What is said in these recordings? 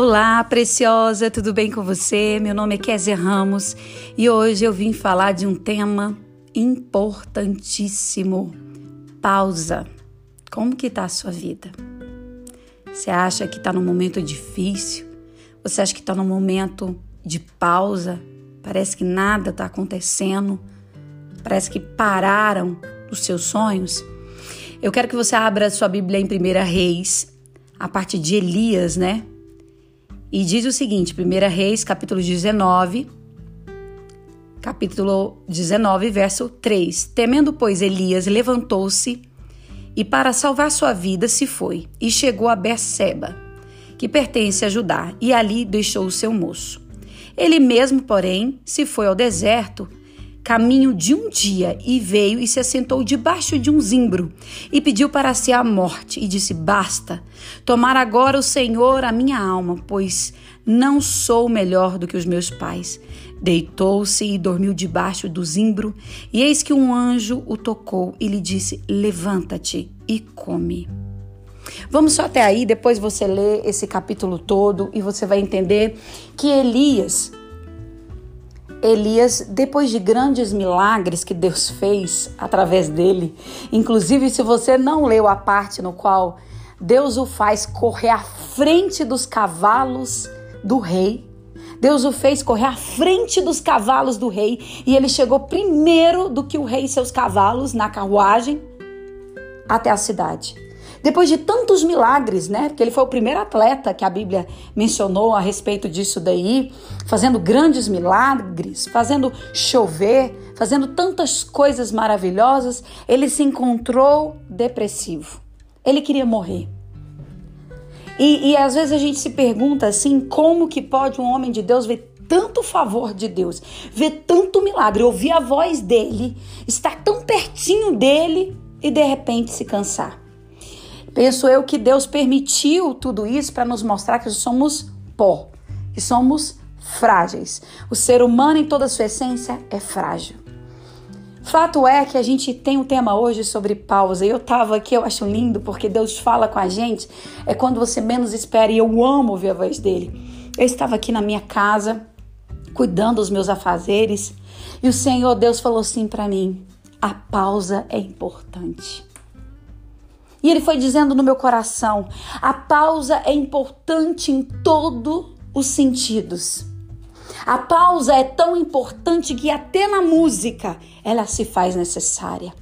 Olá, preciosa, tudo bem com você? Meu nome é Kézia Ramos e hoje eu vim falar de um tema importantíssimo. Pausa. Como que tá a sua vida? Você acha que tá num momento difícil? Você acha que tá num momento de pausa? Parece que nada tá acontecendo? Parece que pararam os seus sonhos? Eu quero que você abra sua Bíblia em 1 Reis, a parte de Elias, né? E diz o seguinte, 1 Reis, capítulo 19, capítulo 19, verso 3. Temendo, pois, Elias levantou-se e para salvar sua vida se foi e chegou a Berseba, que pertence a Judá, e ali deixou o seu moço. Ele mesmo, porém, se foi ao deserto caminho de um dia e veio e se assentou debaixo de um zimbro e pediu para si a morte e disse: Basta, tomar agora o Senhor a minha alma, pois não sou melhor do que os meus pais. Deitou-se e dormiu debaixo do zimbro, e eis que um anjo o tocou e lhe disse: Levanta-te e come. Vamos só até aí, depois você lê esse capítulo todo e você vai entender que Elias Elias, depois de grandes milagres que Deus fez através dele, inclusive se você não leu a parte no qual Deus o faz correr à frente dos cavalos do rei, Deus o fez correr à frente dos cavalos do rei e ele chegou primeiro do que o rei e seus cavalos na carruagem até a cidade. Depois de tantos milagres, né? Porque ele foi o primeiro atleta que a Bíblia mencionou a respeito disso daí, fazendo grandes milagres, fazendo chover, fazendo tantas coisas maravilhosas, ele se encontrou depressivo. Ele queria morrer. E, e às vezes a gente se pergunta assim, como que pode um homem de Deus ver tanto favor de Deus, ver tanto milagre, ouvir a voz dele, estar tão pertinho dele e de repente se cansar? Penso eu que Deus permitiu tudo isso para nos mostrar que somos pó, que somos frágeis. O ser humano, em toda a sua essência, é frágil. Fato é que a gente tem um tema hoje sobre pausa. Eu estava aqui, eu acho lindo, porque Deus fala com a gente. É quando você menos espera e eu amo ouvir a voz dele. Eu estava aqui na minha casa, cuidando dos meus afazeres, e o Senhor Deus falou assim para mim: a pausa é importante. E ele foi dizendo no meu coração: a pausa é importante em todos os sentidos. A pausa é tão importante que até na música ela se faz necessária.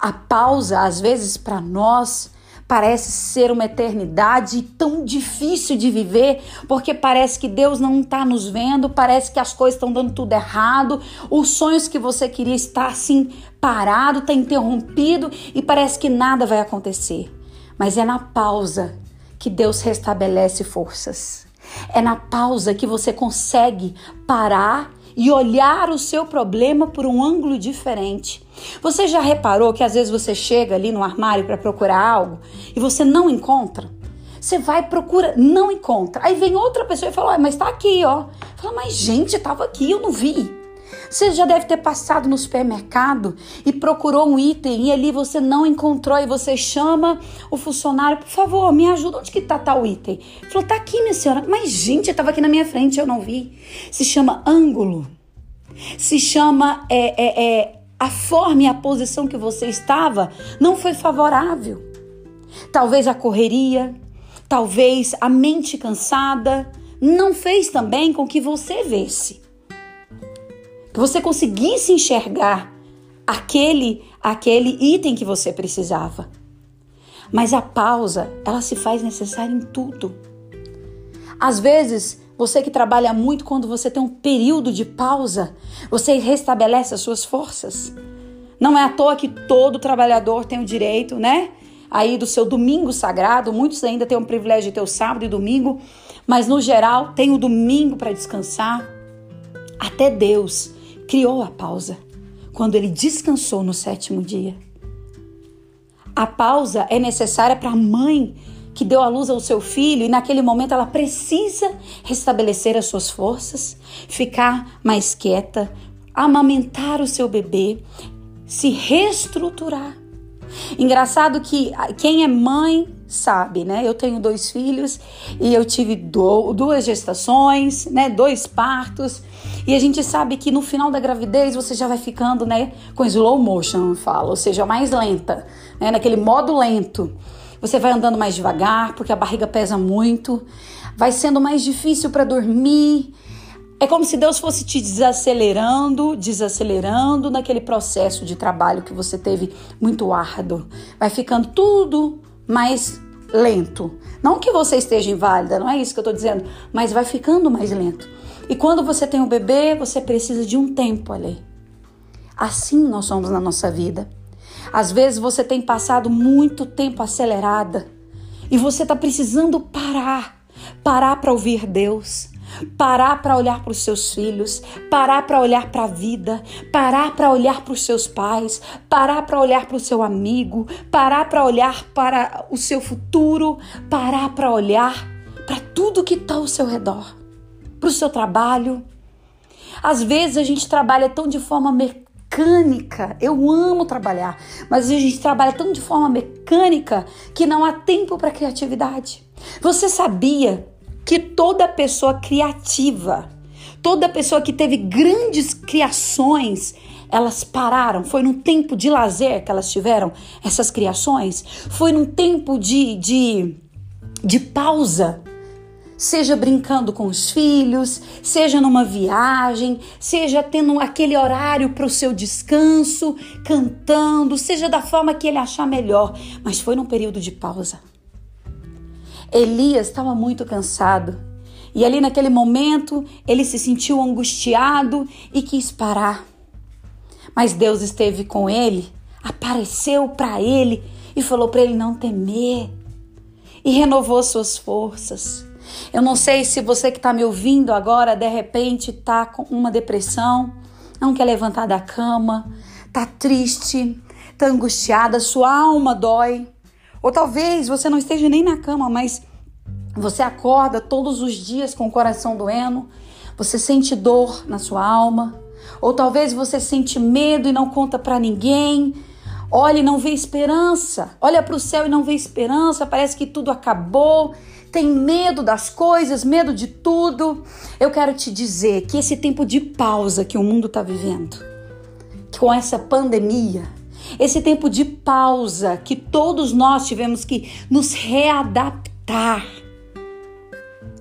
A pausa, às vezes, para nós, parece ser uma eternidade tão difícil de viver, porque parece que Deus não está nos vendo, parece que as coisas estão dando tudo errado, os sonhos que você queria estar assim parado, está interrompido e parece que nada vai acontecer. Mas é na pausa que Deus restabelece forças. É na pausa que você consegue parar e olhar o seu problema por um ângulo diferente. Você já reparou que às vezes você chega ali no armário para procurar algo e você não encontra? Você vai, procura, não encontra. Aí vem outra pessoa e fala: Mas tá aqui, ó. Fala, mas gente, tava aqui, eu não vi. Você já deve ter passado no supermercado e procurou um item e ali você não encontrou e você chama o funcionário, por favor, me ajuda, onde que tá tal item? Falou, tá aqui, minha senhora. Mas, gente, estava aqui na minha frente, eu não vi. Se chama ângulo. Se chama é, é, é, a forma e a posição que você estava não foi favorável. Talvez a correria, talvez a mente cansada não fez também com que você vesse que você conseguisse enxergar aquele aquele item que você precisava. Mas a pausa, ela se faz necessária em tudo. Às vezes, você que trabalha muito, quando você tem um período de pausa, você restabelece as suas forças. Não é à toa que todo trabalhador tem o direito, né? Aí do seu domingo sagrado, muitos ainda têm o privilégio de ter o sábado e domingo, mas no geral tem o domingo para descansar. Até Deus criou a pausa quando ele descansou no sétimo dia. A pausa é necessária para a mãe que deu à luz ao seu filho e naquele momento ela precisa restabelecer as suas forças, ficar mais quieta, amamentar o seu bebê, se reestruturar. Engraçado que quem é mãe sabe, né? Eu tenho dois filhos e eu tive do, duas gestações, né? Dois partos. E a gente sabe que no final da gravidez você já vai ficando, né? Com slow motion, eu falo, ou seja, mais lenta, né? Naquele modo lento. Você vai andando mais devagar porque a barriga pesa muito. Vai sendo mais difícil para dormir. É como se Deus fosse te desacelerando, desacelerando naquele processo de trabalho que você teve muito árduo. Vai ficando tudo mais lento. Não que você esteja inválida, não é isso que eu estou dizendo, mas vai ficando mais lento. E quando você tem um bebê, você precisa de um tempo ali. Assim nós somos na nossa vida. Às vezes você tem passado muito tempo acelerada e você está precisando parar parar para ouvir Deus parar para olhar para os seus filhos, parar para olhar para a vida, parar para olhar para os seus pais, parar para olhar para o seu amigo, parar para olhar para o seu futuro, parar para olhar para tudo que está ao seu redor, para o seu trabalho. Às vezes a gente trabalha tão de forma mecânica. Eu amo trabalhar, mas a gente trabalha tão de forma mecânica que não há tempo para criatividade. Você sabia que toda pessoa criativa, toda pessoa que teve grandes criações, elas pararam. Foi num tempo de lazer que elas tiveram essas criações? Foi num tempo de, de, de pausa? Seja brincando com os filhos, seja numa viagem, seja tendo aquele horário para o seu descanso, cantando, seja da forma que ele achar melhor, mas foi num período de pausa. Elias estava muito cansado. E ali naquele momento ele se sentiu angustiado e quis parar. Mas Deus esteve com ele, apareceu para ele e falou para ele não temer. E renovou suas forças. Eu não sei se você que está me ouvindo agora, de repente, está com uma depressão, não quer levantar da cama, está triste, está angustiada, sua alma dói. Ou talvez você não esteja nem na cama, mas você acorda todos os dias com o coração doendo, você sente dor na sua alma, ou talvez você sente medo e não conta para ninguém. Olha e não vê esperança. Olha para o céu e não vê esperança. Parece que tudo acabou. Tem medo das coisas, medo de tudo. Eu quero te dizer que esse tempo de pausa que o mundo está vivendo, com essa pandemia, esse tempo de pausa que todos nós tivemos que nos readaptar,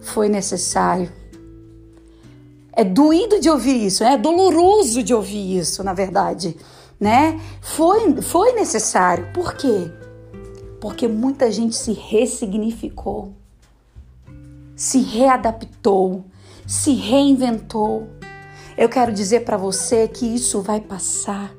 foi necessário. É doído de ouvir isso, é doloroso de ouvir isso, na verdade, né? Foi, foi necessário. Por quê? Porque muita gente se ressignificou, se readaptou, se reinventou. Eu quero dizer para você que isso vai passar.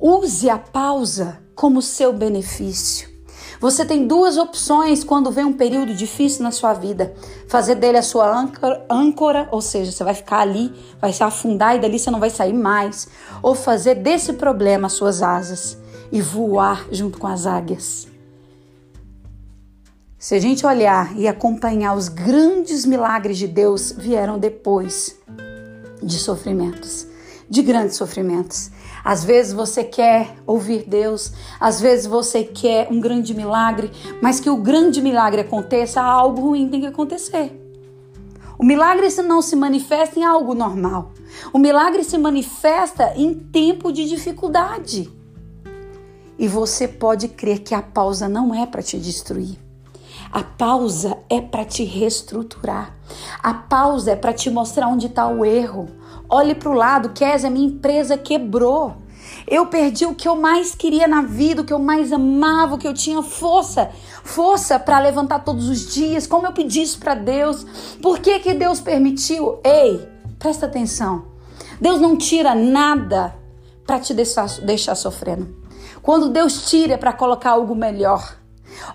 Use a pausa como seu benefício. Você tem duas opções quando vem um período difícil na sua vida: fazer dele a sua âncora, âncora, ou seja, você vai ficar ali, vai se afundar e dali você não vai sair mais, ou fazer desse problema as suas asas e voar junto com as águias. Se a gente olhar e acompanhar os grandes milagres de Deus, vieram depois de sofrimentos, de grandes sofrimentos. Às vezes você quer ouvir Deus, às vezes você quer um grande milagre, mas que o grande milagre aconteça, algo ruim tem que acontecer. O milagre não se manifesta em algo normal. O milagre se manifesta em tempo de dificuldade. E você pode crer que a pausa não é para te destruir. A pausa é para te reestruturar. A pausa é para te mostrar onde está o erro. Olhe para o lado, Kézia, minha empresa quebrou. Eu perdi o que eu mais queria na vida, o que eu mais amava, o que eu tinha força, força para levantar todos os dias, como eu pedi isso para Deus. Por que que Deus permitiu? Ei, presta atenção. Deus não tira nada para te deixar, deixar sofrendo. Quando Deus tira é para colocar algo melhor.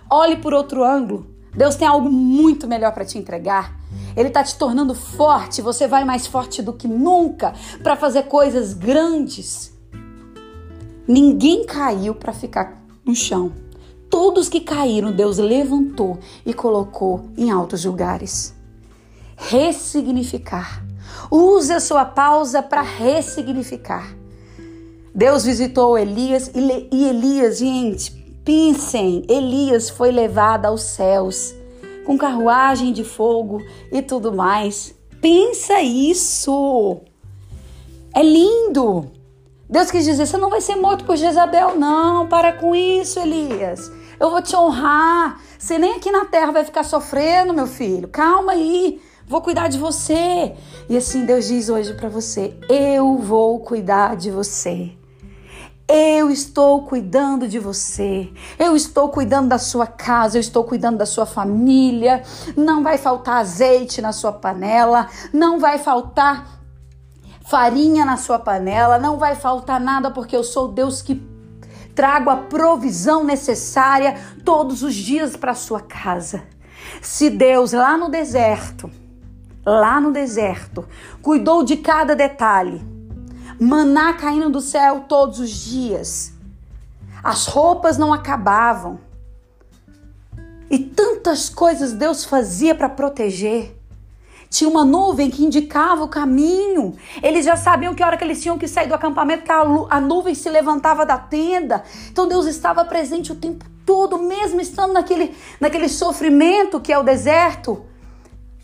Olhe por outro ângulo. Deus tem algo muito melhor para te entregar. Ele está te tornando forte. Você vai mais forte do que nunca para fazer coisas grandes. Ninguém caiu para ficar no chão. Todos que caíram, Deus levantou e colocou em altos lugares. Ressignificar. Use a sua pausa para ressignificar. Deus visitou Elias e Elias, gente, Pensem, Elias foi levado aos céus com carruagem de fogo e tudo mais. Pensa isso! É lindo! Deus quis dizer: você não vai ser morto por Jezabel, não. Para com isso, Elias. Eu vou te honrar. Você nem aqui na terra vai ficar sofrendo, meu filho. Calma aí. Vou cuidar de você. E assim Deus diz hoje para você: Eu vou cuidar de você. Eu estou cuidando de você. Eu estou cuidando da sua casa, eu estou cuidando da sua família. Não vai faltar azeite na sua panela, não vai faltar farinha na sua panela, não vai faltar nada porque eu sou Deus que trago a provisão necessária todos os dias para sua casa. Se Deus lá no deserto, lá no deserto, cuidou de cada detalhe, maná caindo do céu todos os dias. As roupas não acabavam. E tantas coisas Deus fazia para proteger. Tinha uma nuvem que indicava o caminho. Eles já sabiam que hora que eles tinham que sair do acampamento, que a, a nuvem se levantava da tenda. Então Deus estava presente o tempo todo, mesmo estando naquele, naquele sofrimento que é o deserto.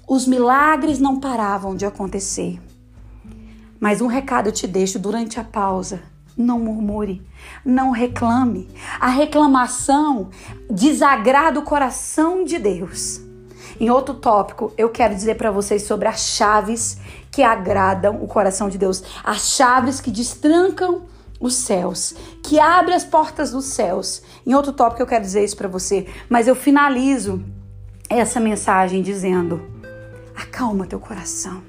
Os milagres não paravam de acontecer. Mas um recado eu te deixo durante a pausa. Não murmure, não reclame. A reclamação desagrada o coração de Deus. Em outro tópico, eu quero dizer para vocês sobre as chaves que agradam o coração de Deus, as chaves que destrancam os céus, que abrem as portas dos céus. Em outro tópico, eu quero dizer isso para você, mas eu finalizo essa mensagem dizendo: acalma teu coração.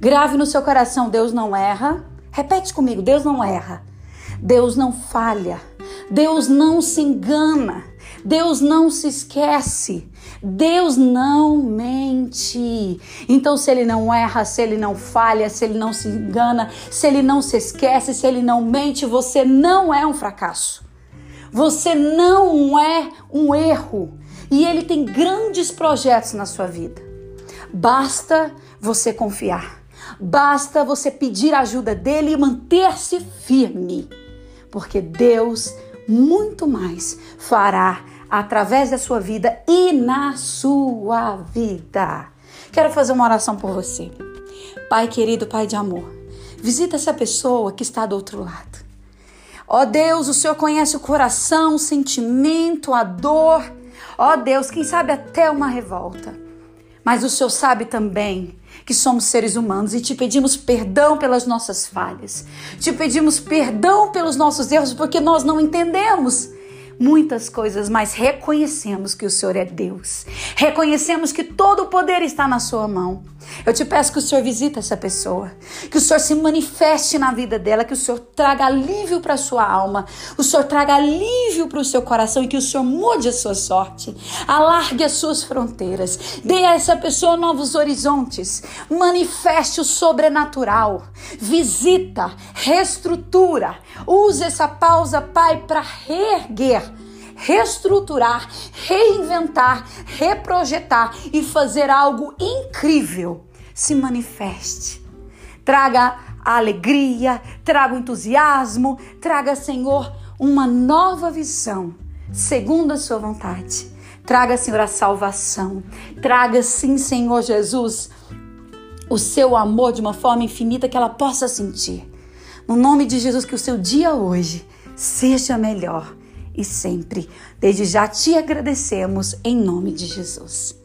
Grave no seu coração, Deus não erra. Repete comigo, Deus não erra. Deus não falha. Deus não se engana. Deus não se esquece. Deus não mente. Então, se ele não erra, se ele não falha, se ele não se engana, se ele não se esquece, se ele não mente, você não é um fracasso. Você não é um erro. E ele tem grandes projetos na sua vida. Basta você confiar. Basta você pedir a ajuda dele e manter-se firme, porque Deus muito mais fará através da sua vida e na sua vida. Quero fazer uma oração por você. Pai querido, Pai de amor, visita essa pessoa que está do outro lado. Ó oh Deus, o Senhor conhece o coração, o sentimento, a dor. Ó oh Deus, quem sabe até uma revolta. Mas o Senhor sabe também que somos seres humanos e te pedimos perdão pelas nossas falhas. Te pedimos perdão pelos nossos erros porque nós não entendemos muitas coisas, mas reconhecemos que o Senhor é Deus. Reconhecemos que todo o poder está na sua mão. Eu te peço que o Senhor visite essa pessoa, que o Senhor se manifeste na vida dela, que o Senhor traga alívio para sua alma, o Senhor traga alívio para o seu coração e que o Senhor mude a sua sorte, alargue as suas fronteiras, dê a essa pessoa novos horizontes, manifeste o sobrenatural, visita, reestrutura, use essa pausa, Pai, para reerguer reestruturar, reinventar, reprojetar e fazer algo incrível. Se manifeste. Traga a alegria, traga o entusiasmo, traga, Senhor, uma nova visão, segundo a sua vontade. Traga, Senhor, a salvação. Traga, sim, Senhor Jesus, o seu amor de uma forma infinita que ela possa sentir. No nome de Jesus, que o seu dia hoje seja melhor e sempre. Desde já te agradecemos em nome de Jesus.